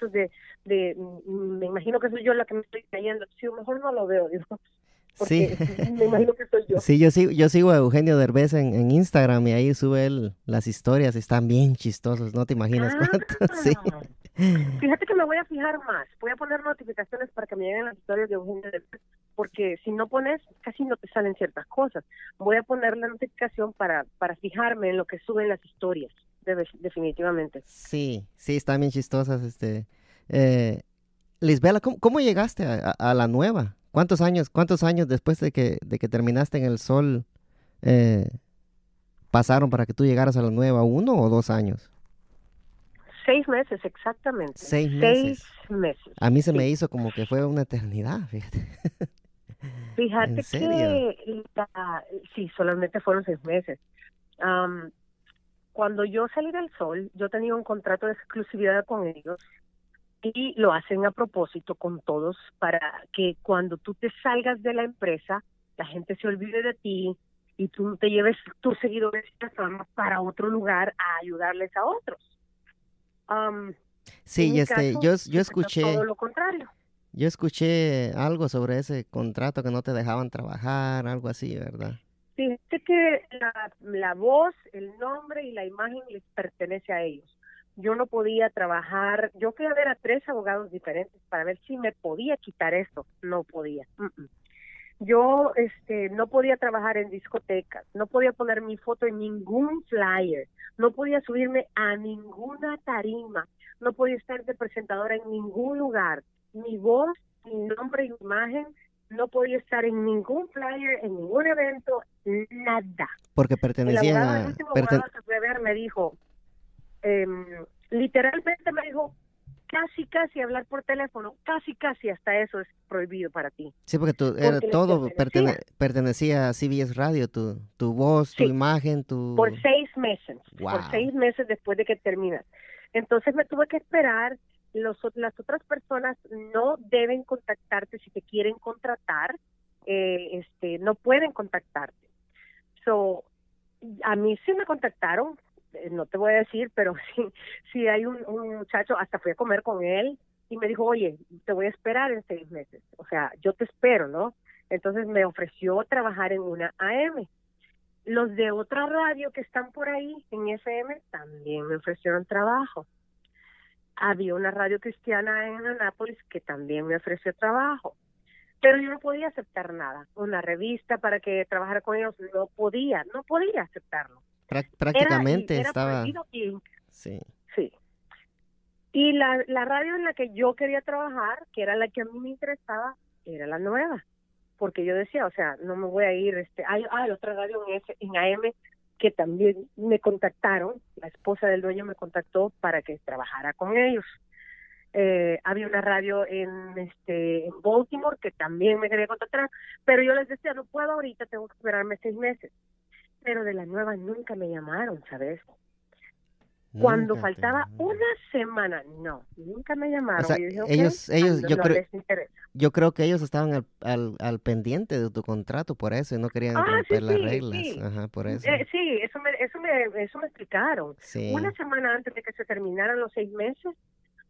de, de, mm, me imagino que soy yo la que me estoy cayendo. Sí, mejor no lo veo, digo. Sí. me imagino que soy yo. Sí, yo sigo, yo sigo a Eugenio Derbez en, en Instagram y ahí sube él las historias, están bien chistosos, no te imaginas Ah. cuánto. Sí. Fíjate que me voy a fijar más. Voy a poner notificaciones para que me lleguen las historias de Eugenio Derbez, porque si no pones, casi no te salen ciertas cosas. Voy a poner la notificación para, para fijarme en lo que suben las historias, definitivamente. Sí, sí, están bien chistosas. Este, eh, Lisbela, ¿cómo, cómo llegaste a, a- a la nueva? ¿Cuántos años, cuántos años después de que, de que terminaste en el sol eh, pasaron para que tú llegaras a la nueva? ¿Uno o dos años? Seis meses, exactamente. Seis Seis meses. A mí se Sí. me hizo como que fue una eternidad, fíjate. Fíjate ¿En que la- sí, solamente fueron seis meses. Am, cuando yo salí del sol, yo tenía un contrato de exclusividad con ellos y lo hacen a propósito con todos para que cuando tú te salgas de la empresa, la gente se olvide de ti y tú te lleves tus seguidores para otro lugar a ayudarles a otros. En Sí, este, yo, yo sucedió escuché, todo lo contrario. yo escuché algo sobre ese contrato que no te dejaban trabajar, algo así, ¿verdad? Fíjate que la, la voz, el nombre y la imagen les pertenece a ellos. Yo no podía trabajar, yo fui a ver a tres abogados diferentes para ver si me podía quitar esto, no podía. Yo este no podía trabajar en discotecas, no podía poner mi foto en ningún flyer, no podía subirme a ninguna tarima, no podía estar de presentadora en ningún lugar. Mi voz, mi nombre y imagen no podía estar en ningún flyer, en ningún evento, nada. Porque El pertenecían abogado, el a... último perten- abogado que fui a ver me dijo, em, literalmente me dijo, casi, casi hablar por teléfono, casi, casi hasta eso es prohibido para ti. Sí, porque tú, era Porque todo pertenecía. pertene- pertenecía a CBS Radio, tu, tu voz, tu imagen, tu... Por seis meses, Wow. por seis meses después de que terminas. Entonces me tuve que esperar. Los, las otras personas no deben contactarte si te quieren contratar, eh, este, no pueden contactarte. So, a mí sí me contactaron, eh, no te voy a decir, pero sí, sí hay un, un muchacho, hasta fui a comer con él y me dijo, oye, te voy a esperar en seis meses. O sea, yo te espero, ¿no? Entonces me ofreció trabajar en una AM. Los de otra radio que están por ahí en FM también me ofrecieron trabajo. Había una radio cristiana en Anápolis que también me ofreció trabajo. Pero yo no podía aceptar nada. Una revista para que trabajara con ellos, no podía, no podía aceptarlo. Era- prácticamente era estaba... y- Sí. Sí. Y la, la radio en la que yo quería trabajar, que era la que a mí me interesaba, era la nueva. Porque yo decía, o sea, no me voy a ir, este, hay, hay otra radio en, F- en AM que también me contactaron, la esposa del dueño me contactó para que trabajara con ellos. Eh, había una radio en este en Baltimore que también me quería contactar, pero yo les decía, no puedo ahorita, tengo que esperarme seis meses. Pero de la nueva nunca me llamaron, ¿sabes? Cuando Nunca te- faltaba una semana, no, nunca me llamaron. O sea, Y yo dije, "Ok, ellos- ellos, no yo creo- les interesa". Yo creo que ellos estaban al, al, al pendiente de tu contrato por eso y no querían Ah, sí, romper las sí, reglas. sí. Ajá, por eso. Eh, sí, eso me, eso me, eso me explicaron. Una semana antes de que se terminaran los seis meses,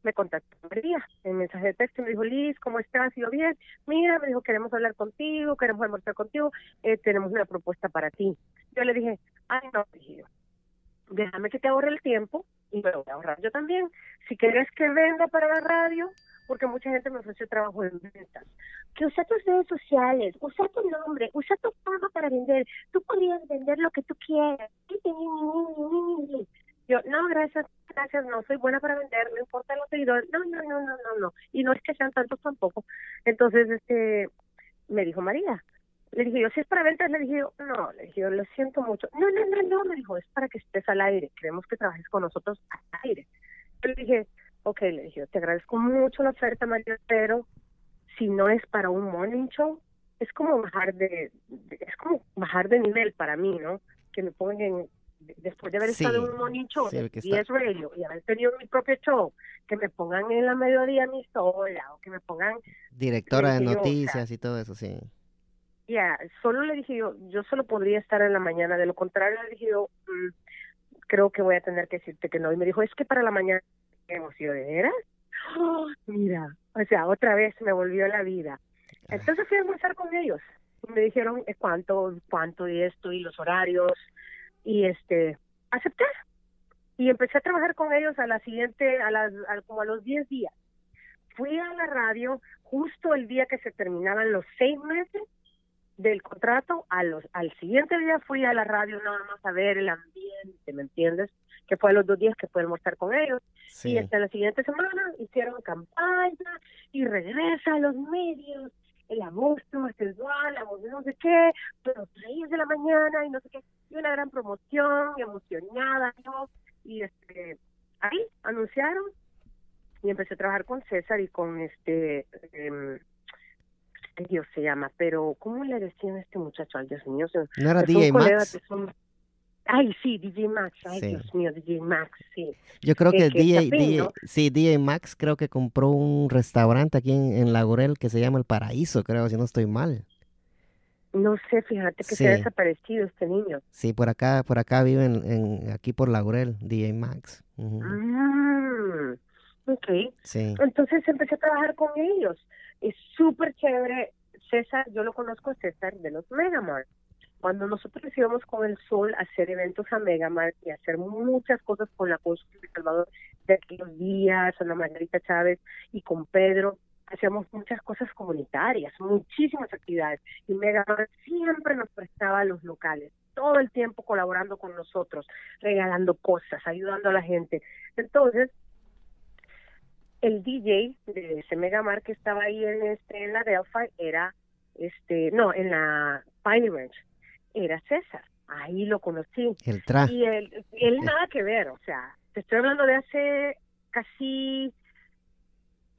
me contactó María en mensaje de texto y me dijo, Liz, ¿cómo estás? Y yo, bien. Mira, me dijo, queremos hablar contigo, queremos almorzar contigo, eh, tenemos una propuesta para ti. Yo le dije, ay, no, dije déjame que te ahorre el tiempo y me lo voy a ahorrar yo también. Si quieres que venda para la radio, porque mucha gente me ofreció trabajo en ventas. Que usa tus redes sociales, usa tu nombre, usa tu fama para vender. Tú podrías vender lo que tú quieras. Yo, no, gracias, gracias, no soy buena para vender, no importa los seguidores. No, no, no, no, no, no. Y no es que sean tantos tampoco. Entonces, este, me dijo María. Le dije yo, si es para ventas, le dije yo, no, le dije yo, lo siento mucho. No, no, no, no, me dijo, es para que estés al aire. Queremos que trabajes con nosotros al aire. Yo le dije, ok, le dije yo, te agradezco mucho la oferta, María, pero si no es para un morning show, es como bajar de, de- es como bajar de nivel para mí, ¿no? Que me pongan en, después de haber Sí, estado en un morning show sí, está- 10 radio y haber tenido mi propio show, que me pongan en la mediodía a mí sola o que me pongan Directora de noticias y todo eso, sí. Ya, solo le dije yo, yo solo podría estar en la mañana, de lo contrario le dije yo, "Mm, creo que voy a tener que decirte que no. Y me dijo, es que para la mañana, tenemos". Y yo, ¿de veras? ¡Oh! mira, o sea, otra vez me volvió la vida. Entonces fui a almorzar con ellos. Me dijeron eh, cuánto, cuánto y esto y los horarios y este acepté y empecé a trabajar con ellos a la siguiente, a las, como a los 10 días. Fui a la radio justo el día que se terminaban los seis meses del contrato, a los, al siguiente día fui a la radio nada más a ver el ambiente, ¿me entiendes? Que fue a los dos días que pude almorzar con ellos. Y hasta la siguiente semana hicieron campaña y regresa a los medios el agosto, es igual, la voz de no sé qué, pero tres de la mañana y no sé qué, y una gran promoción, emocionada, yo, y este ahí anunciaron y empecé a trabajar con César y con este eh, Dios se llama, pero ¿cómo le decían a este muchacho? Ay, Dios mío, no era DJ Max. Ay, sí, DJ Max, ay, Dios mío, DJ Max, sí. Yo creo que, DJ, DJ, sí, DJ Max creo que compró un restaurante aquí en, en Lagorel que se llama El Paraíso, creo, si no estoy mal. No sé, fíjate que se ha desaparecido este niño. Sí, por acá, por acá viven, en, aquí por Laurel, DJ Max. Mm, ok. Sí. Entonces empecé a trabajar con ellos. Es súper chévere. César, yo lo conozco César de los Megamart. Cuando nosotros íbamos con el Sol a hacer eventos a Megamart y a hacer muchas cosas con la Costa de Salvador de aquellos días, la Margarita Chávez y con Pedro, hacíamos muchas cosas comunitarias, muchísimas actividades. Y Megamart siempre nos prestaba a los locales, todo el tiempo colaborando con nosotros, regalando cosas, ayudando a la gente. Entonces, el DJ de ese Megamar que estaba ahí en este en la Delphi era este no en la Piney Ranch era César ahí lo conocí el traje y él, él nada que ver o sea te estoy hablando de hace casi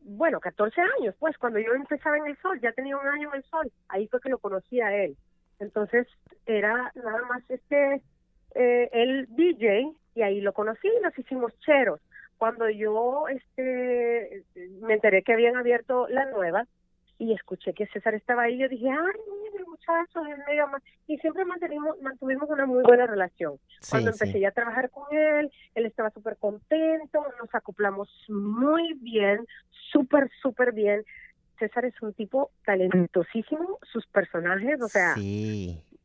bueno, 14 años, pues cuando yo empezaba en el sol, ya tenía un año en el sol, ahí fue que lo conocí a él. Entonces era nada más este, eh, el DJ, y ahí lo conocí y nos hicimos cheros. Cuando yo este me enteré que habían abierto la nueva, y escuché que César estaba ahí, yo dije, ay, mira, el muchacho es mega y siempre mantuvimos, mantuvimos una muy buena relación. Cuando empecé ya a trabajar con él, él estaba súper contento, nos acoplamos muy bien, súper, súper bien. César es un tipo talentosísimo, sus personajes, o sea,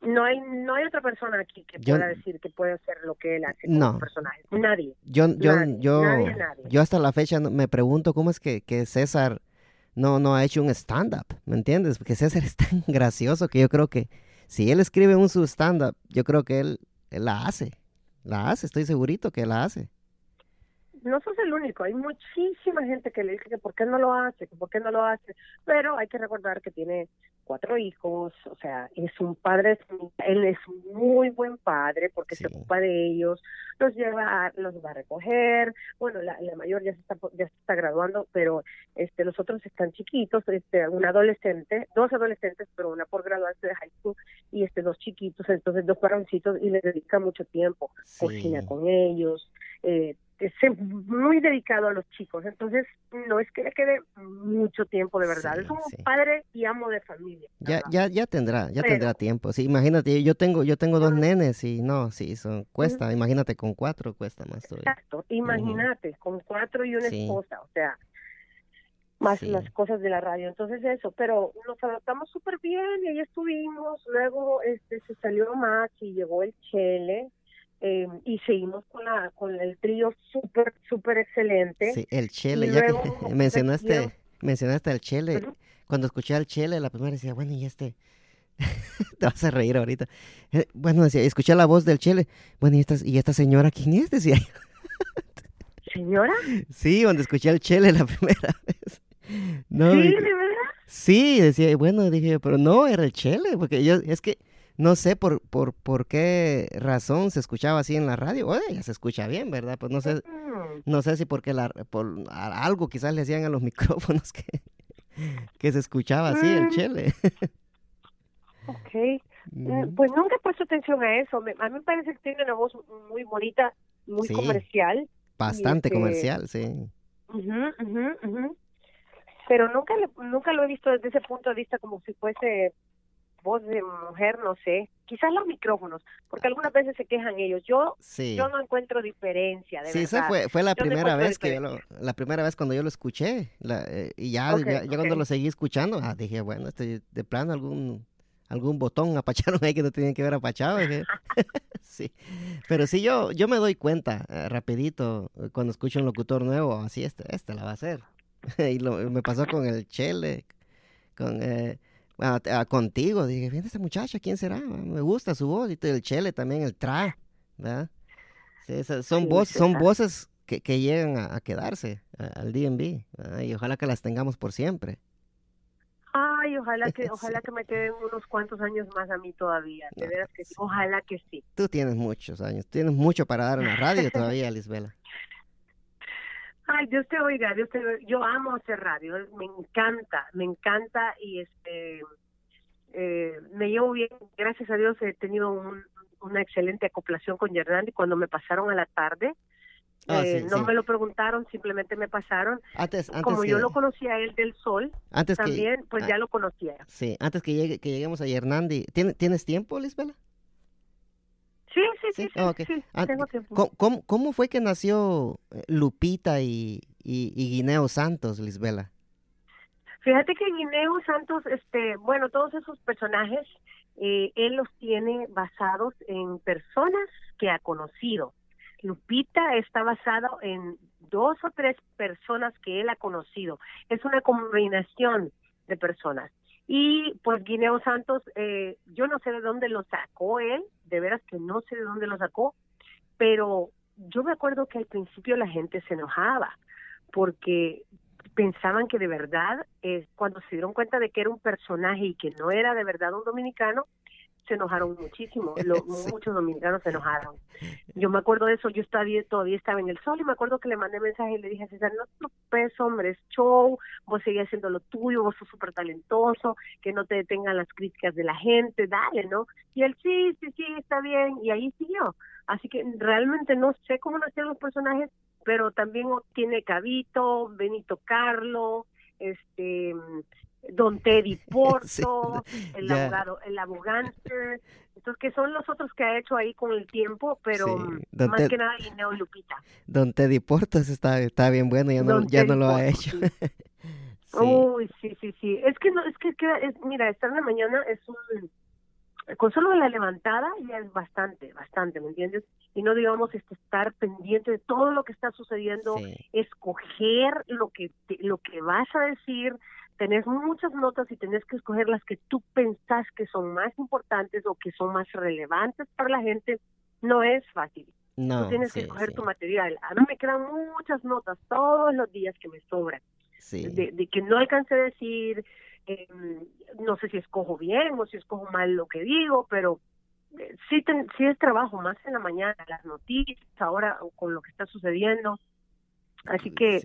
no hay no hay otra persona aquí que pueda decir que puede hacer lo que él hace no. personajes. Nadie. Yo, yo, yo, yo hasta la fecha me pregunto cómo es que, que César no, no ha hecho un stand-up, ¿me entiendes? Porque César es tan gracioso que yo creo que si él escribe un su stand-up, yo creo que él, él la hace. La hace, estoy segurito que la hace no sos el único, hay muchísima gente que le dice que por qué no lo hace, que por qué no lo hace, pero hay que recordar que tiene cuatro hijos, o sea, es un padre, él es un muy buen padre porque se ocupa de ellos, los lleva, los va a recoger, bueno, la, mayor ya se está ya se está graduando, pero este los otros están chiquitos, este un adolescente, dos adolescentes, pero una por graduarse de high school y este dos chiquitos, entonces dos varoncitos y le dedica mucho tiempo, cocina con ellos, eh, es muy dedicado a los chicos, entonces no es que le quede mucho tiempo de verdad, es un padre y amo de familia. Ya ya ya tendrá, ya tendrá tiempo. Sí, imagínate, yo tengo yo tengo dos nenes y no, sí, son cuesta, imagínate con cuatro cuesta más todavía. Exacto, imagínate con cuatro y una esposa, o sea, más las cosas de la radio. Entonces eso, pero nos adaptamos súper bien y ahí estuvimos. Luego este se salió Max y llegó el Chele eh, y seguimos con la con el trío súper súper excelente. Sí el chele ya que mencionaste mencionaste al chele. Cuando escuché al chele la primera decía bueno y este te vas a reír ahorita. Eh, bueno decía escuché la voz del chele. Bueno y esta y esta señora quién es decía señora sí cuando escuché al chele la primera vez. No, sí de verdad sí decía bueno dije pero no era el chele porque yo es que no sé por, por, por qué razón se escuchaba así en la radio. Oye, ya se escucha bien, ¿verdad? Pues no sé, no sé si porque la, por algo quizás le hacían a los micrófonos que, que se escuchaba así el mm. chele. ok. Eh, pues nunca he puesto atención a eso. a mí me parece que tiene una voz muy bonita, muy comercial. Bastante este comercial, sí. Pero nunca, nunca lo he visto desde ese punto de vista como si fuese voz de mujer, no sé, quizás los micrófonos, porque algunas veces se quejan ellos. Yo yo no encuentro diferencia, de sí, esa fue, fue la primera vez que yo lo, la primera vez cuando yo lo escuché, eh, y ya, ya, cuando lo seguí escuchando, ah, dije, bueno, este, de plano algún algún botón apacharon ahí que no tenían que ver apachado. sí. Pero sí, yo, yo me doy cuenta eh, rapidito eh, cuando escucho un locutor nuevo, así este, este la va a hacer. y lo, me pasó con el Chele, con eh, contigo. Dije, viene esta muchacha, ¿quién será? Me gusta su voz. Y el Chele también, el Tra, ¿verdad? son, voces, son voces que, que llegan a, quedarse al DMV. Y ojalá que las tengamos por siempre. Ay, ojalá que, ojalá que me queden unos cuantos años más a mí todavía. De veras que sí. Ojalá que sí. Tú tienes muchos años, tienes mucho para dar en la radio todavía, Lisbela. Ay, Dios te oiga, Dios te Yo amo hacer radio, me encanta, me encanta y este eh, me llevo bien. Gracias a Dios he tenido una excelente acoplación con Yernandi cuando me pasaron a la tarde. Ah, eh, no me lo preguntaron, simplemente me pasaron. Antes, Como yo lo conocía él del sol, antes también, pues ya lo conocía. Sí, antes que, llegue, que lleguemos a Hernandi. ¿Tienes tiempo, Lisbela? Sí, sí, sí, ah, tengo tiempo. ¿Cómo, fue que nació eh, Lupita y, y, Guineo Santos, Lisbela? Fíjate que Guineo Santos, este, bueno, todos esos personajes, eh, él los tiene basados en personas que ha conocido. Lupita está basado en dos o tres personas que él ha conocido. Es una combinación de personas. Y pues Guineo Santos, eh, yo no sé de dónde lo sacó él, de veras que no sé de dónde lo sacó, pero yo me acuerdo que al principio la gente se enojaba porque pensaban que de verdad, eh, cuando se dieron cuenta de que era un personaje y que no era de verdad un dominicano, se enojaron muchísimo, muchos dominicanos se enojaron. Yo me acuerdo de eso, yo todavía, todavía estaba en el sol y me acuerdo que le mandé mensaje y le dije, César, no te hombre, es show, vos seguís haciendo lo tuyo, vos sos súper talentoso, que no te detengan las críticas de la gente, dale, ¿no? Y él, sí, sí, sí, está bien, y ahí siguió. Así que realmente no sé cómo nacieron los personajes, pero también tiene Cabito, Benito Carlo, este Don Teddy Porto, el abogado, el abogánster, entonces que son los otros que ha hecho ahí con el tiempo, pero más que nada Guineo Lupita. Don Teddy Porto está, está bien bueno, ya no, ya no lo ha hecho. Uy, sí, sí, sí. Es que no, es que, es, mira, estar en la mañana es un con solo la levantada ya es bastante, bastante, ¿me entiendes? Y no digamos este, estar pendiente de todo lo que está sucediendo, escoger lo que lo que vas a decir, tenés muchas notas y tenés que escoger las que tú pensás que son más importantes o que son más relevantes para la gente, no es fácil. No, tú tienes que escoger tu material. A mí me quedan muchas notas todos los días que me sobran. De, que no alcancé a decir, em, no sé si escojo bien o si escojo mal lo que digo, pero eh, sí, sí es trabajo más en la mañana, las noticias, ahora con lo que está sucediendo. Así que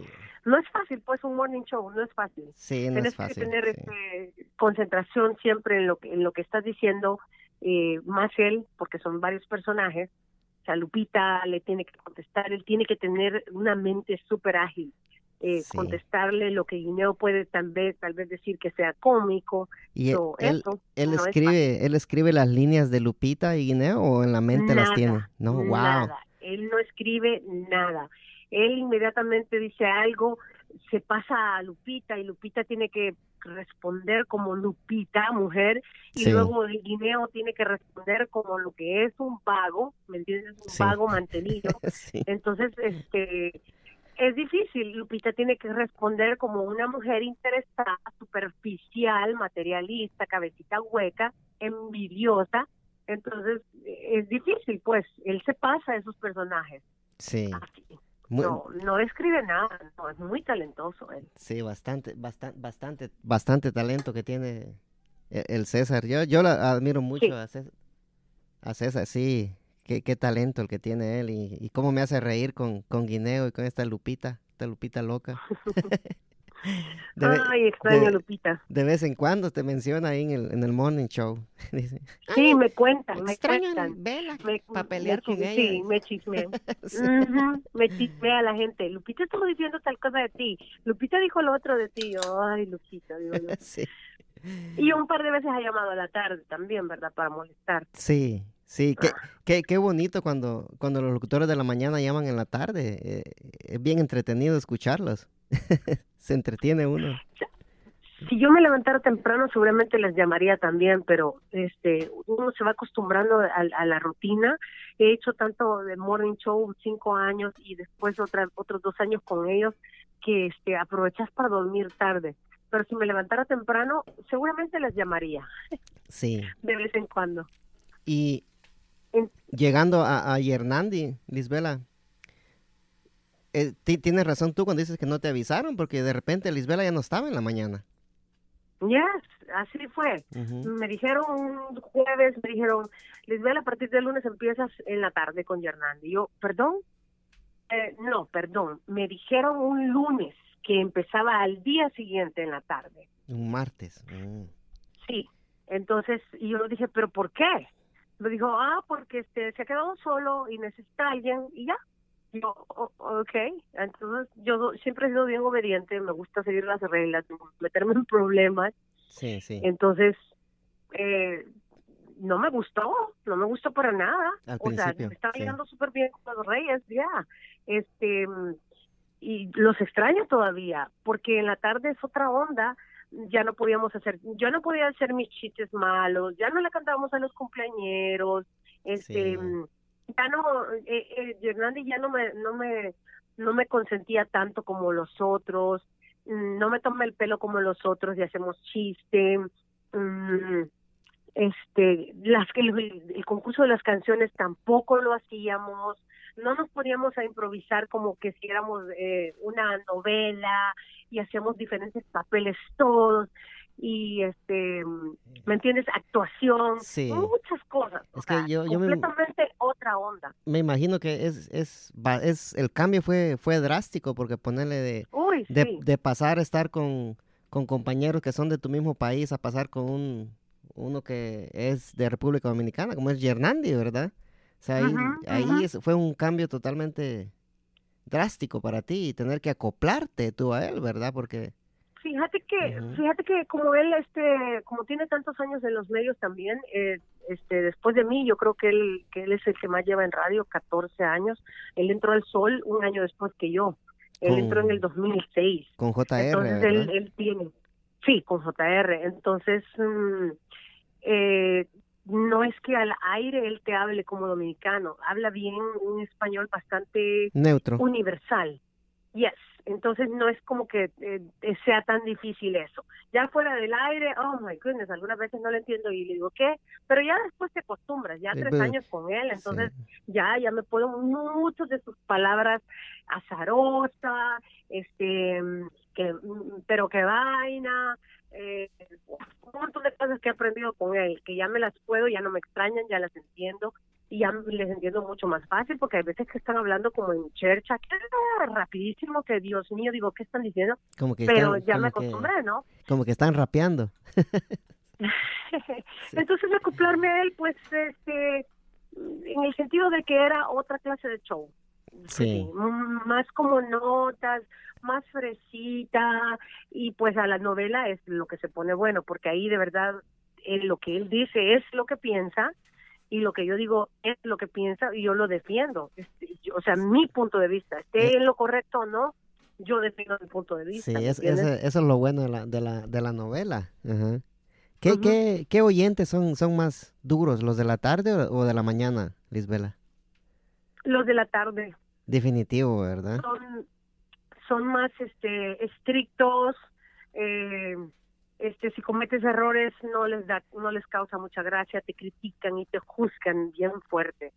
no es fácil, pues un morning show, no es fácil. Sí, no Tienes que tener este, concentración siempre en lo que, en lo que estás diciendo, eh, más él, porque son varios personajes. O sea, Lupita le tiene que contestar, él tiene que tener una mente súper ágil. Eh, contestarle lo que Guineo puede tal vez tal vez decir que sea cómico y él, él, escribe él escribe las líneas de Lupita y Guineo o en la mente las tiene no wow él no escribe nada él inmediatamente dice algo, se pasa a Lupita y Lupita tiene que responder como Lupita, mujer, y luego el guineo tiene que responder como lo que es un vago, ¿me entiendes? Un vago mantenido. Entonces, este es difícil. Lupita tiene que responder como una mujer interesada, superficial, materialista, cabecita hueca, envidiosa. Entonces, es difícil, pues, él se pasa a esos personajes. Sí. No, no escribe nada, no, es muy talentoso él. Sí, bastante, bastante, bastante, bastante talento que tiene e-, el César. Yo, yo la admiro mucho a, César, a César, sí, qué, qué talento el que tiene él y, y cómo me hace reír con, con Guineo y con esta Lupita, esta Lupita loca. Ay, extraño Lupita. De vez en cuando te menciona ahí en el, en el morning show. sí, me cuentan, me cuentan. Vela para pelear con ella. Sí, me chismean. me chismea la gente. Lupita estuvo diciendo tal cosa de ti. Lupita dijo lo otro de ti. Ay, Lupita, digo yo. sí. Y un par de veces ha llamado a la tarde también, ¿verdad? Para molestar. Sí, sí, qué, qué, qué bonito cuando, cuando los locutores de la mañana llaman en la tarde. eh, es bien entretenido escucharlos. Se entretiene uno. Si yo me levantara temprano, seguramente les llamaría también, pero este uno se va acostumbrando a, a la rutina. He hecho tanto de morning show cinco años y después otra, otros dos años con ellos que este aprovechas para dormir tarde. Pero si me levantara temprano, seguramente les llamaría Sí. de vez en cuando. Y llegando a, a Hernandi, Lisbela, eh, ti- tienes razón tú cuando dices que no te avisaron, porque de repente Lisbela ya no estaba en la mañana. Yes, así fue. Me dijeron un jueves, me dijeron, Lisbeth, a partir del lunes empiezas en la tarde con Yernandi. Yo, ¿perdón? Eh, no, perdón. Me dijeron un lunes que empezaba al día siguiente en la tarde. Un martes. Mm. Sí. Entonces, y yo dije, ¿pero por qué? Me dijo, ah, porque este, se ha quedado solo y necesita alguien y ya. Yo, "O- ok. Entonces, yo siempre he sido bien obediente, me gusta seguir las reglas, meterme en problemas. Sí, sí. Entonces, eh, no me gustó, no me gustó para nada. Al o sea, me estaba llegando súper bien con los Reyes, ya. Este, y los extraño todavía, porque en la tarde es otra onda. Ya no podíamos hacer, yo no podía hacer mis chistes malos, ya no le cantábamos a los cumpleañeros, este, Sí. Ya no, eh, eh, Hernandi ya no me, no me, no me consentía tanto como los otros, mm, no me tomé el pelo como los otros y hacemos chiste, mm, este, las que el, el concurso de las canciones tampoco lo hacíamos, no nos poníamos a improvisar como que si éramos eh, una novela y hacíamos diferentes papeles todos y este me entiendes actuación Sí. muchas cosas o Es que sea, yo- yo me- completamente otra onda Me imagino que es, es, es, el cambio fue, fue drástico, porque ponerle de, uy de, sí de pasar a estar con, con compañeros que son de tu mismo país a pasar con un, uno que es de República Dominicana, como es Hernandi, ¿verdad? O sea, ahí, ahí es- fue un cambio totalmente drástico para ti y tener que acoplarte tú a él, ¿verdad? Porque, Fíjate que, fíjate que como él, este, como tiene tantos años en los medios también, eh, este, después de mí, yo creo que él, que él es el que más lleva en radio, 14 años. Él entró al Sol un año después que yo. Él Con- entró en el 2006. con JR, Entonces él, él tiene, sí, con JR. Entonces, mm, eh, no es que al aire él te hable como dominicano, habla bien un español bastante Neutro. universal. Yes. Entonces no es como que eh, sea tan difícil eso. Ya fuera del aire, oh my goodness, algunas veces no lo entiendo y le digo, ¿qué? Pero ya después te acostumbras, ya Sí, tres pero- años con él, entonces Sí. ya, ya me puedo muchas de sus palabras azarosa, este, que, mm, pero qué vaina, eh, un montón de cosas que he aprendido con él, que ya me las puedo, ya no me extrañan, ya las entiendo y ya les entiendo mucho más fácil porque hay veces que están hablando como en chercha, que ah, rapidísimo, que Dios mío, digo, ¿qué están diciendo? Como que Pero están, ya me que- acostumbré, ¿no? como que están rapeando. Entonces acoplarme a él, pues, este, en el sentido de que era otra clase de show. Sí. más como notas, más fresita y pues a la novela es lo que se pone bueno porque ahí de verdad él, lo que él dice es lo que piensa y lo que yo digo es lo que piensa y yo lo defiendo. Este, yo- o sea, mi punto de vista, esté Eh. en lo correcto o no, yo defiendo mi punto de vista. Sí, eso es lo bueno de la, de la, de la novela. Ajá. ¿Qué, qué, qué oyentes son, son más duros, los de la tarde o, o de la mañana, Lisbela? Los de la tarde. Definitivo, ¿verdad? son son más este estrictos eh, este si cometes errores no les da no les causa mucha gracia te critican y te juzgan bien fuerte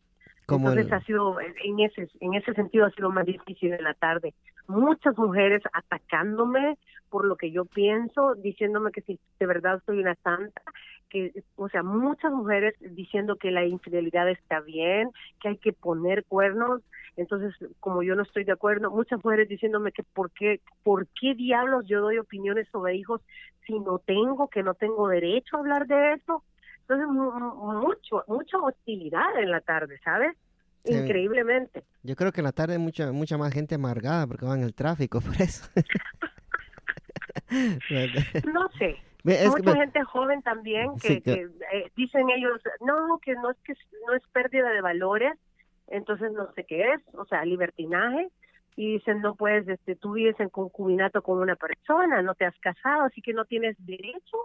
Como entonces el- ha sido en ese en ese sentido ha sido más difícil en la tarde. Muchas mujeres atacándome por lo que yo pienso diciéndome que si de verdad soy una santa que o sea muchas mujeres diciendo que la infidelidad está bien que hay que poner cuernos. Entonces como yo no estoy de acuerdo muchas mujeres diciéndome que por qué por qué diablos yo doy opiniones sobre hijos si no tengo que no tengo derecho a hablar de eso entonces mu- mu- mucho mucha hostilidad en la tarde sabes Sí. increíblemente Yo creo que en la tarde mucha, mucha más gente amargada porque van en el tráfico, por eso. No sé Mucha gente joven también que, eh, dicen ellos, no, que no es que no es pérdida de valores, entonces no sé qué es, o sea, libertinaje, y dicen, no puedes, este, tú vives en concubinato con una persona, no te has casado, así que no tienes derecho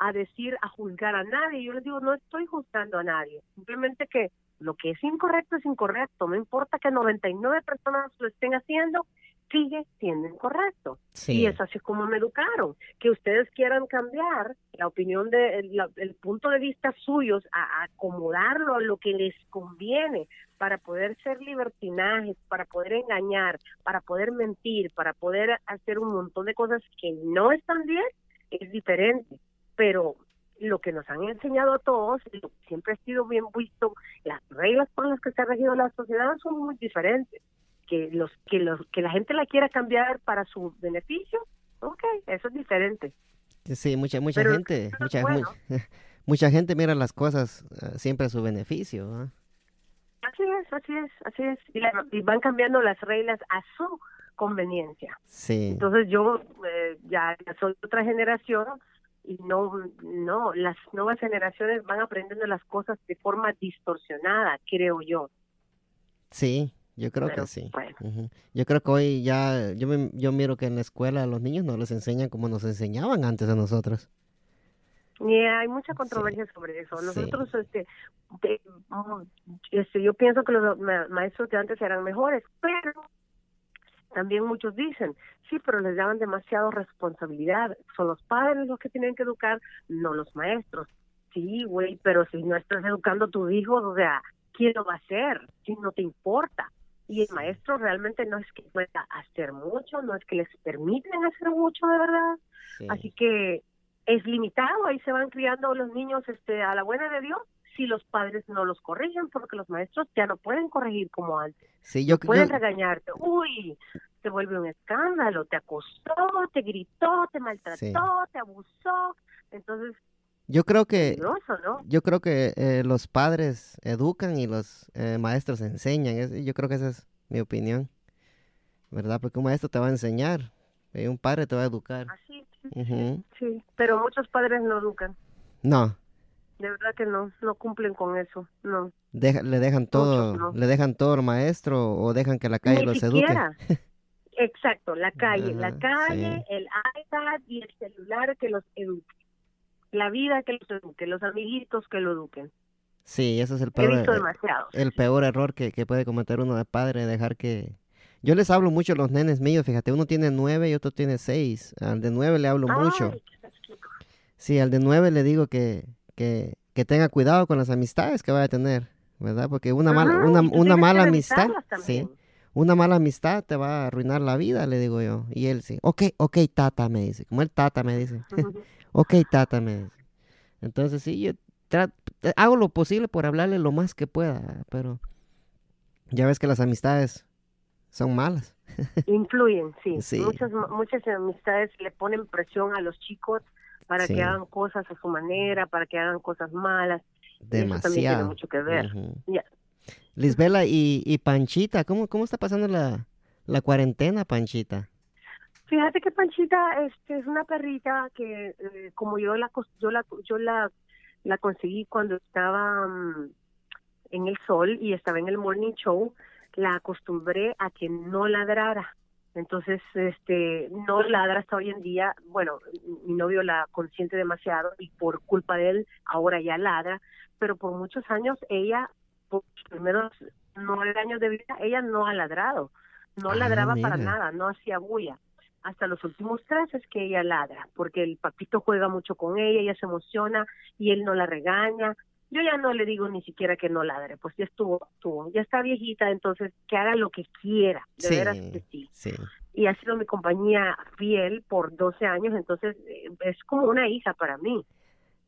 a decir, a juzgar a nadie. Yo les digo, no estoy juzgando a nadie, simplemente que lo que es incorrecto es incorrecto, no importa que 99 personas lo estén haciendo, sigue siendo incorrecto. Y es así como me educaron. Que ustedes quieran cambiar la opinión de el, punto de vista suyos a, acomodarlo a lo que les conviene para poder ser libertinajes, para poder engañar, para poder mentir, para poder hacer un montón de cosas que no están bien, es diferente. Pero lo que nos han enseñado a todos, lo que siempre ha sido bien visto, las reglas por las que se ha regido la sociedad son muy diferentes que los que los que la gente la quiera cambiar para su beneficio, ok, eso es diferente. Sí, mucha mucha gente, mucha, mucha gente mira las cosas eh, siempre a su beneficio. Así es, así es, así es. Y, van cambiando las reglas a su conveniencia. Sí. Entonces yo eh, ya soy otra generación y no, no, las nuevas generaciones van aprendiendo las cosas de forma distorsionada, creo yo. Sí, yo creo que sí. Yo creo que hoy ya, yo, yo miro que en la escuela a los niños no les enseñan como nos enseñaban antes a nosotros. Y hay mucha controversia sobre eso. Nosotros, este, mm, este, yo pienso que los maestros de antes eran mejores, pero también muchos dicen, sí, pero les daban demasiado responsabilidad. Son los padres los que tienen que educar, no los maestros. Sí, güey, pero si no estás educando a tus hijos, o sea, ¿quién lo va a hacer si no te importa? y el maestro realmente no es que pueda hacer mucho, no es que les permiten hacer mucho de verdad. Así que es limitado, ahí se van criando los niños este a la buena de Dios si los padres no los corrigen, porque los maestros ya no pueden corregir como antes. Sí, yo, pueden regañarte, uy, te vuelve un escándalo, te acostó, te gritó, te maltrató, te abusó. Entonces, yo creo que yo creo que eh, los padres educan y los eh, maestros enseñan. yo creo que esa es mi opinión, ¿verdad? Porque un maestro te va a enseñar y un padre te va a educar. Así, sí, pero muchos padres no educan. No. De verdad que no, no cumplen con eso, no. le dejan todo, le dejan todo al maestro o dejan que la calle los eduque. Exacto, la calle, la calle, el iPad y el celular que los eduque la vida que los eduque, los amiguitos que lo eduquen. Sí, eso es el peor, He eh, el peor error que, puede cometer uno de padre, dejar que... Yo les hablo mucho a los nenes míos, fíjate, uno tiene nueve y otro tiene seis. Al de nueve le hablo mucho. Sí, al de nueve le digo que, que, que, tenga cuidado con las amistades que vaya a tener, ¿verdad? Porque una, mala una, una mala amistad, sí, una mala amistad te va a arruinar la vida, le digo yo. Y él sí, ok, ok, tata, me dice, como el tata me dice. Ok, tata, me dice. Entonces, sí, yo hago lo posible por hablarle lo más que pueda, pero ya ves que las amistades son malas. Influyen, sí. Muchas, muchas amistades le ponen presión a los chicos para que hagan cosas a su manera, para que hagan cosas malas. Demasiado. Eso también tiene mucho que ver. Lisbela y, y Panchita, ¿cómo, ¿cómo está pasando la, la cuarentena, Panchita? Fíjate que Panchita este, es una perrita que eh, como yo la yo la yo la la conseguí cuando estaba mm, en el sol y estaba en el morning show, la acostumbré a que no ladrara. Entonces, este, no ladra hasta hoy en día. Bueno, mi novio la consiente demasiado y por culpa de él ahora ya ladra, pero por muchos años ella, por los primeros nueve años de vida, ella no ha ladrado. No ah, ladraba para nada, no hacía bulla hasta los últimos tres es que ella ladra, porque el papito juega mucho con ella, ella se emociona y él no la regaña. Yo ya no le digo ni siquiera que no ladre, pues ya estuvo, estuvo, ya está viejita, entonces que haga lo que quiera, de veras que sí. sí. Y ha sido mi compañía fiel por 12 años, entonces eh, es como una hija para mí.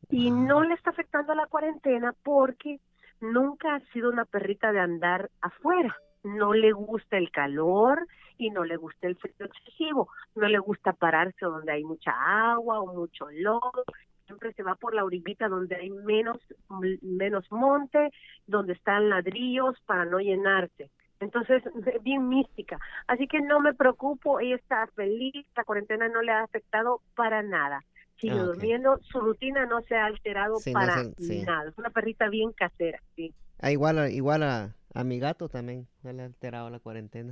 Y no le está afectando la cuarentena porque nunca ha sido una perrita de andar afuera no le gusta el calor y no le gusta el frío excesivo, no le gusta pararse donde hay mucha agua o mucho lodo, siempre se va por la orillita donde hay menos menos monte, donde están ladrillos para no llenarse. Entonces, bien mística. Así que no me preocupo, ella está feliz, la cuarentena no le ha afectado para nada. sigue Ah, durmiendo, su rutina no se ha alterado Sí, no para se- sí. nada. Es una perrita bien casera, sí. Ah, igual, igual a, a mi gato también, no le ha alterado la cuarentena.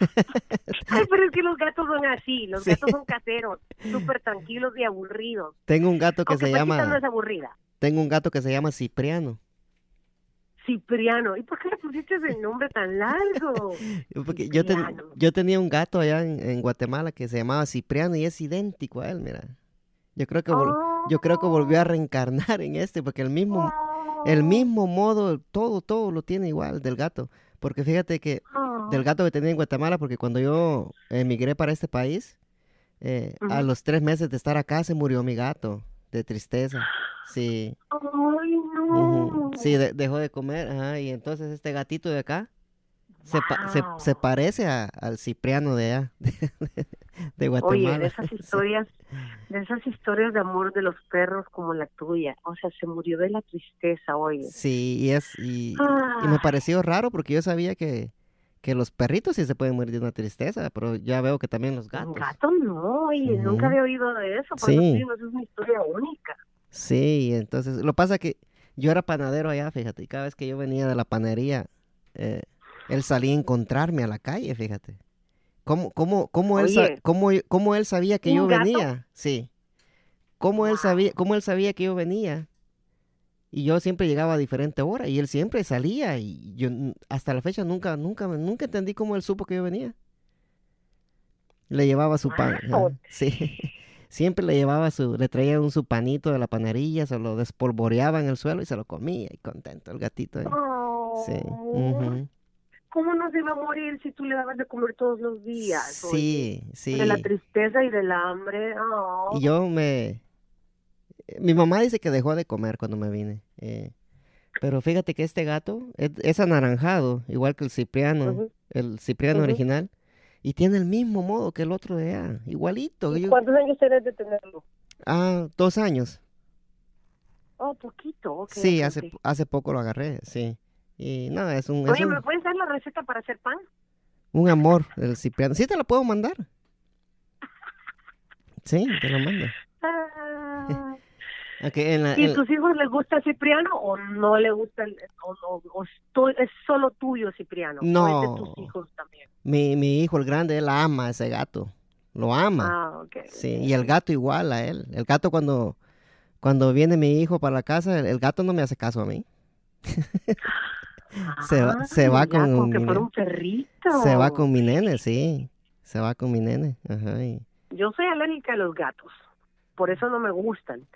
Ay, pero es que los gatos son así, los Sí. gatos son caseros, súper tranquilos y aburridos. Tengo un gato que Aunque se Paquita llama, no es aburrida. tengo un gato que se llama Cipriano. Cipriano. ¿Y por qué le pusiste ese nombre tan largo? Porque yo, ten- yo tenía un gato allá en, en Guatemala que se llamaba Cipriano y es idéntico a él, mira. Yo creo que vol- yo creo que volvió a reencarnar en este porque el mismo el mismo modo, todo todo lo tiene igual del gato, porque fíjate que oh. del gato que tenía en Guatemala porque cuando yo emigré para este país eh, a los tres meses de estar acá se murió mi gato de tristeza. Sí. Ay, no. Sí, de- dejó de comer, ajá, y entonces este gatito de acá se, pa- se, se parece a- al Cipriano de allá, de, de Oye, Guatemala. de esas historias, de esas historias de amor de los perros como la tuya, o sea, se murió de la tristeza, oye. Sí, y es, y, y Ah. me pareció raro porque yo sabía que, que los perritos sí se pueden morir de una tristeza, pero ya veo que también los gatos. gato no, oye, nunca había oído de eso, por Sí. digo, eso es una historia única. Sí, entonces, lo pasa que yo era panadero allá, fíjate, y cada vez que yo venía de la panadería, eh, él salía a encontrarme a la calle, fíjate. ¿Cómo, cómo, cómo, él, Oye. cómo, cómo él sabía que yo venía? Sí. ¿Cómo él sabía, cómo él sabía que yo venía? Y yo siempre llegaba a diferente hora y él siempre salía y yo hasta la fecha nunca, nunca, nunca entendí cómo él supo que yo venía. Le llevaba su pan. Wow. Sí. Siempre le llevaba su, le traía un su panito de la panería, se lo despolvoreaba en el suelo y se lo comía y contento el gatito. Sí. Oh. ¿Cómo no se iba a morir si tú le dabas de comer todos los días? oye? Sí, sí. De la tristeza y del hambre. Oh. Y yo me... Mi mamá dice que dejó de comer cuando me vine. eh, Pero fíjate que este gato es, es anaranjado, igual que el Cipriano, el Cipriano original. Y tiene el mismo modo que el otro de allá, igualito. ¿Y yo- ¿Cuántos años tenés de tenerlo? ah, dos años. Oh, poquito. ok, sí, hace, hace poco lo agarré, sí. Y nada, es un, es Oye, un, ¿me puedes dar la receta para hacer pan? un amor el Cipriano. Sí, te lo puedo mandar. Sí, te lo mando. Ah, Ok, en la- ¿Y en- tus hijos les gusta Cipriano o no le gusta, el- o, no- o es solo tuyo Cipriano? ¿O es No. de tus hijos también? mi, mi hijo, el grande, él ama a ese gato. Lo ama. Ah, ok. Sí, y el gato igual a él. El gato cuando, cuando viene mi hijo para la casa, el, el gato no me hace caso a mí. se va- se va Ah, ya, con que fuera un perrito. Se va con mi nene, sí. Se va con mi nene. Ajá. y- Yo soy alérgica a los gatos, por eso no me gustan,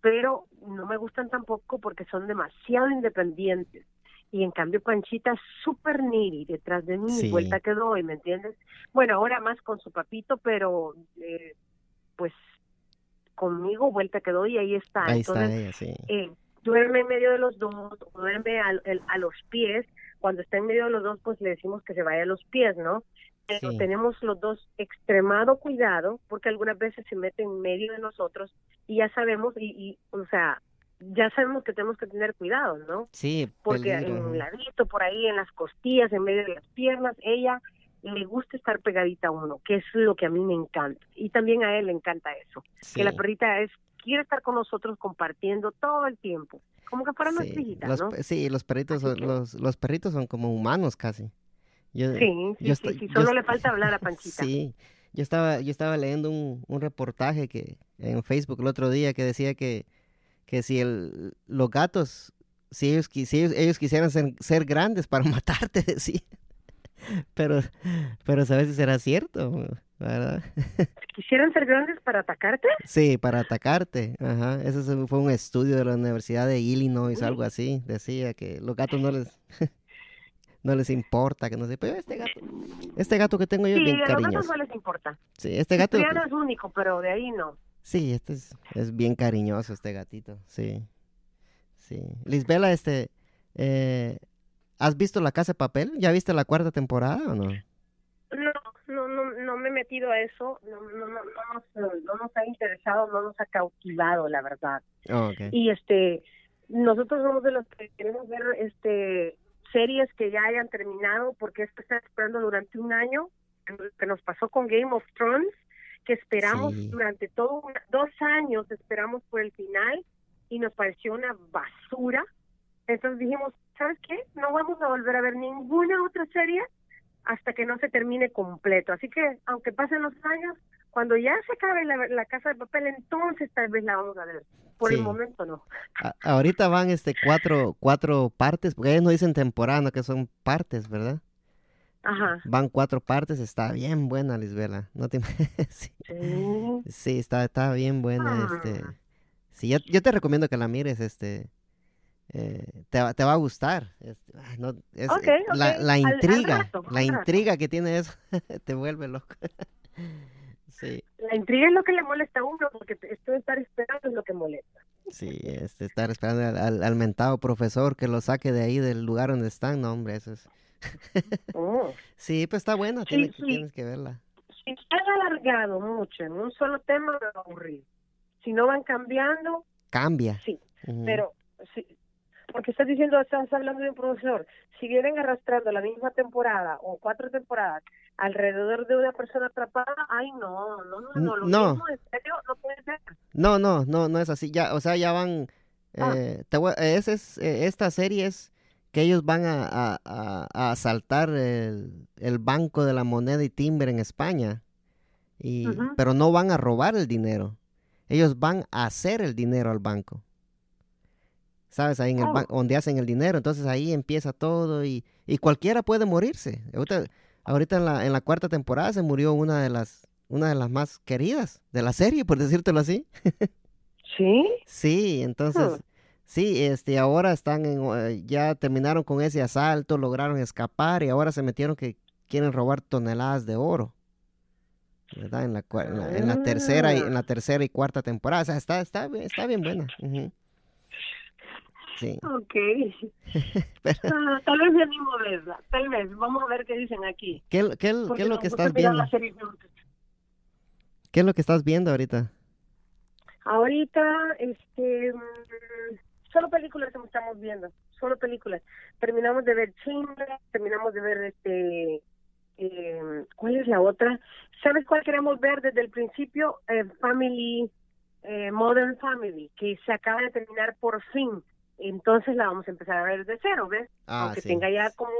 pero no me gustan tampoco porque son demasiado independientes. Y en cambio Panchita es súper niri detrás de mí, Sí. vuelta que doy, ¿me entiendes? Bueno, ahora más con su papito, pero eh, pues conmigo vuelta que doy y ahí está. Ahí Entonces, está ella, sí. eh, duerme en medio de los dos, o duerme al- el- a, los pies. Cuando está en medio de los dos, pues le decimos que se vaya a los pies, ¿no? Pero Sí. tenemos los dos extremado cuidado, porque algunas veces se mete en medio de nosotros y ya sabemos, y, y o sea, ya sabemos que tenemos que tener cuidado, ¿no? Sí, Porque peligro, en un ladito, por ahí, en las costillas, en medio de las piernas, ella le gusta estar pegadita a uno, que es lo que a mí me encanta. Y también a él le encanta eso Sí, que la perrita es quiere estar con nosotros compartiendo todo el tiempo, como que fuera sí. nuestra hijita, Los ¿no? sí, los perritos, son, que- los, los perritos son como humanos casi. Yo, Sí, sí, yo sí, sí, yo solo est- le falta hablar a Panchita. Sí, yo estaba, yo estaba leyendo un, un reportaje que en Facebook el otro día que decía que, que si el, los gatos, si ellos, si ellos, ellos quisieran ser, ser grandes para matarte, decía. Pero, pero sabes si será cierto, ¿verdad? ¿Quisieran ser grandes para atacarte? Sí, para atacarte. Ajá. Ese es- fue un estudio de la Universidad de Illinois, algo así. Decía que los gatos no les no les importa, que no sé. Pero este gato, este gato que tengo yo Sí, es bien a los gatos cariñoso. no les importa. Sí, este gato. Cipriano es único, pero de ahí no. Sí, este es, es bien cariñoso este gatito, sí. Sí. Lisbela, este, eh, ¿has visto La Casa de Papel? ¿Ya viste la cuarta temporada o no me he metido a eso, no, no, no, no nos, no nos ha interesado, no nos ha cautivado, la verdad. Oh, y este nosotros somos de los que queremos ver este series que ya hayan terminado porque esto está esperando durante un año que nos pasó con Game of Thrones que esperamos Sí. durante todo un- dos años, esperamos por el final y nos pareció una basura. Entonces dijimos, ¿sabes qué? No vamos a volver a ver ninguna otra serie hasta que no se termine completo. Así que, aunque pasen los años, cuando ya se acabe la, la casa de papel, entonces tal vez la vamos a ver. Por Sí. el momento no. A- ahorita van este cuatro, cuatro partes, porque ellos no dicen temporada, no, que son partes, ¿verdad? Ajá. Van cuatro partes, está bien buena, Lisbela. No te... sí, Sí. sí, está, está bien buena, este. Ah. Sí, yo, yo te recomiendo que la mires, este. Eh, te, va- te va a gustar. este, ah, no, es, Ok, eh, La, ok, la al- al intriga, rato, la al intriga que tiene eso te vuelve loco. sí, La intriga es lo que le molesta a uno, porque esto de estar esperando es lo que molesta. sí, este, estar esperando al, al, al mentado profesor que lo saque de ahí del lugar donde están, no, hombre, eso es. Oh. Sí, pues está buena, Sí, tiene- sí. tienes que verla. Si han alargado mucho en un solo tema, me va a aburrir. Si no van cambiando, Cambia. sí. Ujú. Pero, sí, porque estás diciendo, estás hablando de un profesor, si vienen arrastrando la misma temporada o cuatro temporadas alrededor de una persona atrapada, ay, no, no, no, no, lo No. mismo, en serio, no puede ser. No, no, no, no es así. Ya, o sea, ya van. Ah. eh, te voy- ese es, eh, esta serie es que ellos van a, a- a- a asaltar el, el banco de la moneda y timbre en España. Y. Pero no van a robar el dinero. Ellos van a hacer el dinero al banco. ¿Sabes? Ahí en el Oh. ban- donde hacen el dinero. Entonces ahí empieza todo y, y cualquiera puede morirse. Ahorita, ahorita en, la, en la cuarta temporada se murió una de las una de las más queridas de la serie, por decírtelo así. ¿Sí? Sí, entonces, sí, este, ahora están en, eh, ya terminaron con ese asalto, lograron escapar y ahora se metieron que quieren robar toneladas de oro, ¿verdad? En la, en la, en la tercera y en la tercera y cuarta temporada, o sea, está, está, bien- está bien buena. ujú. Sí, Ok. pero Ah, tal vez me animo a verla, tal vez. Vamos a ver qué dicen aquí. ¿qué, qué, qué es lo que estás viendo? ¿Qué es lo que estás viendo ahorita? Ahorita, este, mm, solo películas que estamos viendo, solo películas. Terminamos de ver Chingle, terminamos de ver este, eh, ¿cuál es la otra? ¿Sabes cuál queremos ver desde el principio? Eh, Family, eh, Modern Family, que se acaba de terminar por fin. Entonces la vamos a empezar a ver de cero, ¿ves? Ah, Aunque sí, tenga ya como,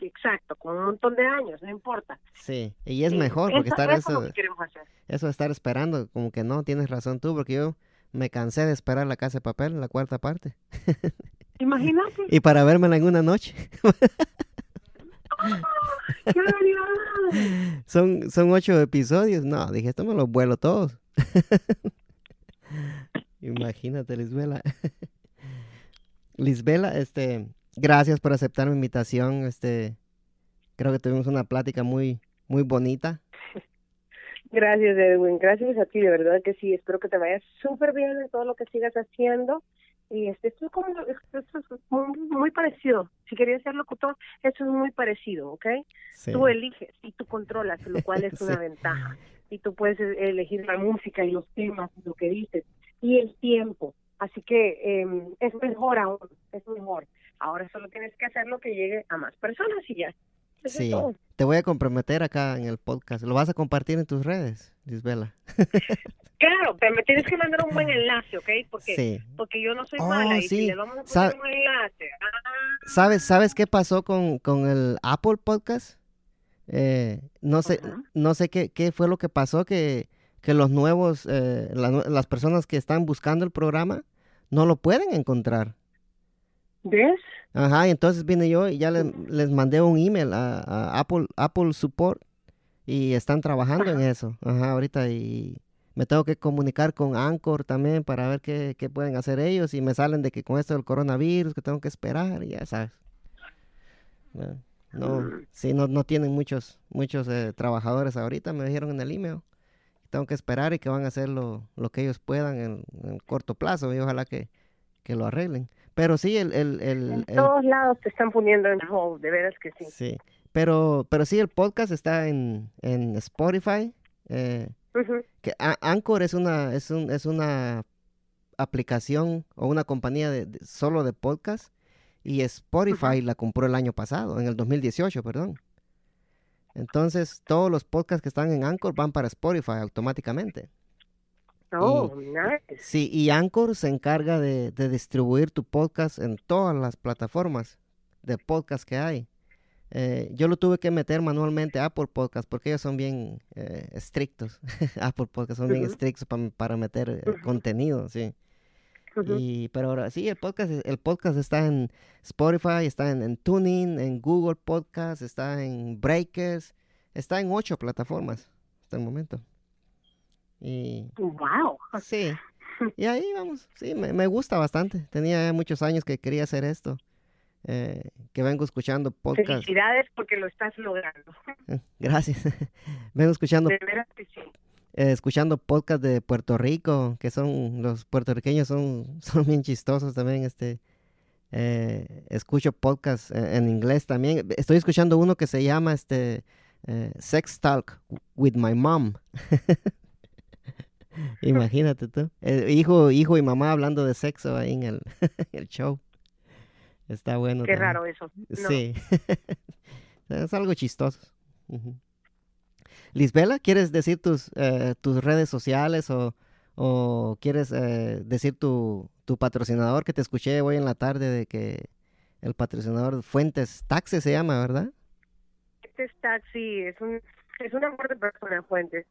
exacto, con un montón de años, no importa. sí, y es Sí, mejor porque eso- estar eso eso, que queremos hacer. eso estar esperando, como que no, tienes razón tú, porque yo me cansé de esperar la casa de papel, la cuarta parte. Imagínate. Y para vérmela en una noche. ¡Ah! ¡Qué! Son, son ocho episodios. No, dije, esto me los vuelo todos. Imagínate, Lisbela. Lisbela, este, gracias por aceptar mi invitación. Este, creo que tuvimos una plática muy, muy bonita. Gracias, Edwin. Gracias a ti, de verdad que sí. Espero que te vayas súper bien en todo lo que sigas haciendo. Y este, esto es como, esto es muy, muy parecido. Si querías ser locutor, esto es muy parecido, ¿ok? Sí, Tú eliges y tú controlas, lo cual es una Sí. ventaja. Y tú puedes e- elegir la música y los temas, lo que dices, y el tiempo. Así que eh, es mejor aún, es mejor. Ahora solo tienes que hacer lo que llegue a más personas y ya. Eso es sí. Te voy a comprometer acá en el podcast. ¿Lo vas a compartir en tus redes, Lisbela? Claro, pero me tienes que mandar un buen enlace, ¿ok? Porque Sí. porque yo no soy Oh, mala y sí. si le vamos a poner un enlace. ah, ¿Sabes, ¿Sabes qué pasó con, con el Apple Podcast? Eh, no sé, no sé qué, qué fue lo que pasó, que, que los nuevos, eh, la las personas que están buscando el programa no lo pueden encontrar. ¿Ves? Ajá, y entonces vine yo y ya le- les mandé un email a, a Apple, Apple Support y están trabajando en eso. Ajá, ahorita y me tengo que comunicar con Anchor también para ver qué, qué pueden hacer ellos y me salen de que con esto del coronavirus que tengo que esperar y ya sabes. No, no, Mm. sí, no, no tienen muchos, muchos eh, trabajadores ahorita, me dijeron en el email. Tengo que esperar y que van a hacer lo, lo que ellos puedan en, en corto plazo y ojalá que, que lo arreglen. Pero sí, el, el, el, En el- todos lados te están poniendo en hold, de veras que sí. Sí, pero, pero sí, el podcast está en, en Spotify. eh, que Anchor es una, es, un, es una aplicación o una compañía de, de- solo de podcast y Spotify la compró el año pasado, en el 2018, perdón. Entonces, todos los podcasts que están en Anchor van para Spotify automáticamente. Oh, nice. Sí, y Anchor se encarga de, de distribuir tu podcast en todas las plataformas de podcast que hay. Eh, yo lo tuve que meter manualmente a Apple Podcast porque ellos son bien eh, estrictos. Apple Podcast son bien estrictos pa- para meter eh, contenido, sí. Y, pero ahora sí, el podcast, el podcast está en Spotify, está en, en Tuning, en Google Podcast, está en Breakers, está en ocho plataformas hasta el momento. Y Wow. sí, y ahí vamos, sí, me, me gusta bastante. Tenía muchos años que quería hacer esto, eh, que vengo escuchando podcast. Felicidades porque lo estás logrando. Gracias. vengo escuchando De veras que sí. Eh, escuchando podcast de Puerto Rico, que son los puertorriqueños son, son bien chistosos también, este eh, escucho podcast en, en inglés también. Estoy escuchando uno que se llama este eh, Sex Talk with my mom. Imagínate tú. Hijo, hijo y mamá hablando de sexo ahí en el, el show. Está bueno. Qué también. raro eso. No. Sí. es algo chistoso. Ujú. Lisbela, ¿quieres decir tus, eh, tus redes sociales o, o quieres eh, decir tu, tu patrocinador que te escuché hoy en la tarde de que el patrocinador Fuentes Taxes se llama, ¿verdad? Este es taxi, es un, es un amor de persona, Fuentes.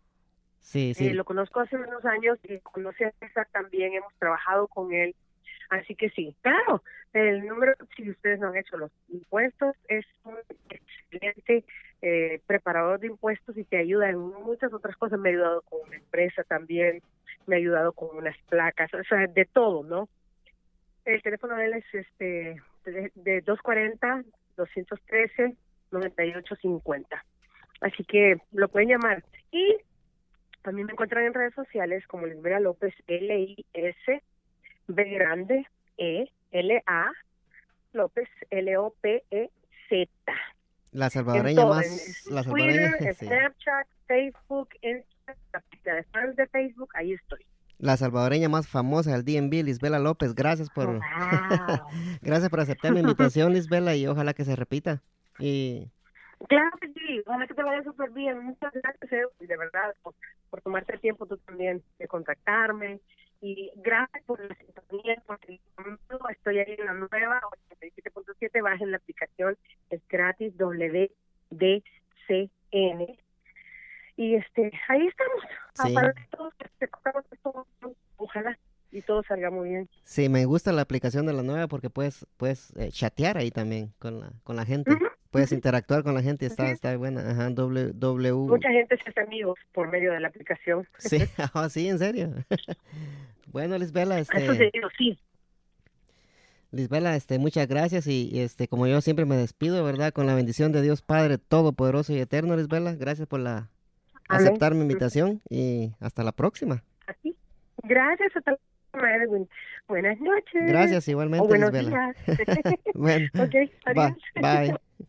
Sí, sí. Eh, lo conozco hace unos años y conocí a César también, hemos trabajado con él. Así que sí, claro, el número, si ustedes no han hecho los impuestos, es un excelente eh, preparador de impuestos y te ayuda en muchas otras cosas. Me ha ayudado con una empresa también, me ha ayudado con unas placas, o sea, de todo, ¿no? El teléfono de él es este de, de 240-213-9850. Así que lo pueden llamar. Y también me encuentran en redes sociales como Lisbela López, L-I-S, B grande, E, L-A, López, L-O-P-E-Z. La En salvadoreña todo, más... La salvadoreña, Twitter, sí. Snapchat, Facebook, Instagram, la fans de Facebook, ahí estoy. La salvadoreña más famosa del DNB, Lisbela López. Gracias por... Wow. Gracias por aceptar mi invitación, Lisbela, y ojalá que se repita. Y Claro que sí, ojalá que te vaya súper bien. Muchas gracias, Edu, y de verdad, por, por tomarte el tiempo tú también de contactarme. Y gracias por la sintonía, porque yo estoy ahí en la nueva 87.7, bajen la aplicación, es gratis, WDCN. Y este, ahí estamos. Sí. Que todos este, tocamos esto, ojalá y todo salga muy bien. Sí, me gusta la aplicación de la nueva porque puedes, puedes eh, chatear ahí también con la, con la gente. Ujú, Puedes interactuar con la gente, está, está buena. Ajá, W, W. Mucha gente se hace amigos por medio de la aplicación. Sí, ah, sí, en serio. bueno, Lisbela, este, sucedido, sí. Lisbela, este, muchas gracias y, y, este, como yo siempre me despido, ¿verdad? Con la bendición de Dios Padre Todopoderoso y Eterno, Lisbela. Gracias por la Amén. aceptar mi invitación y hasta la próxima. Así. Gracias a todos, Edwin. Buenas noches. Gracias igualmente, O buenos Lisbela. días. Bueno, ok, va- adiós. bye.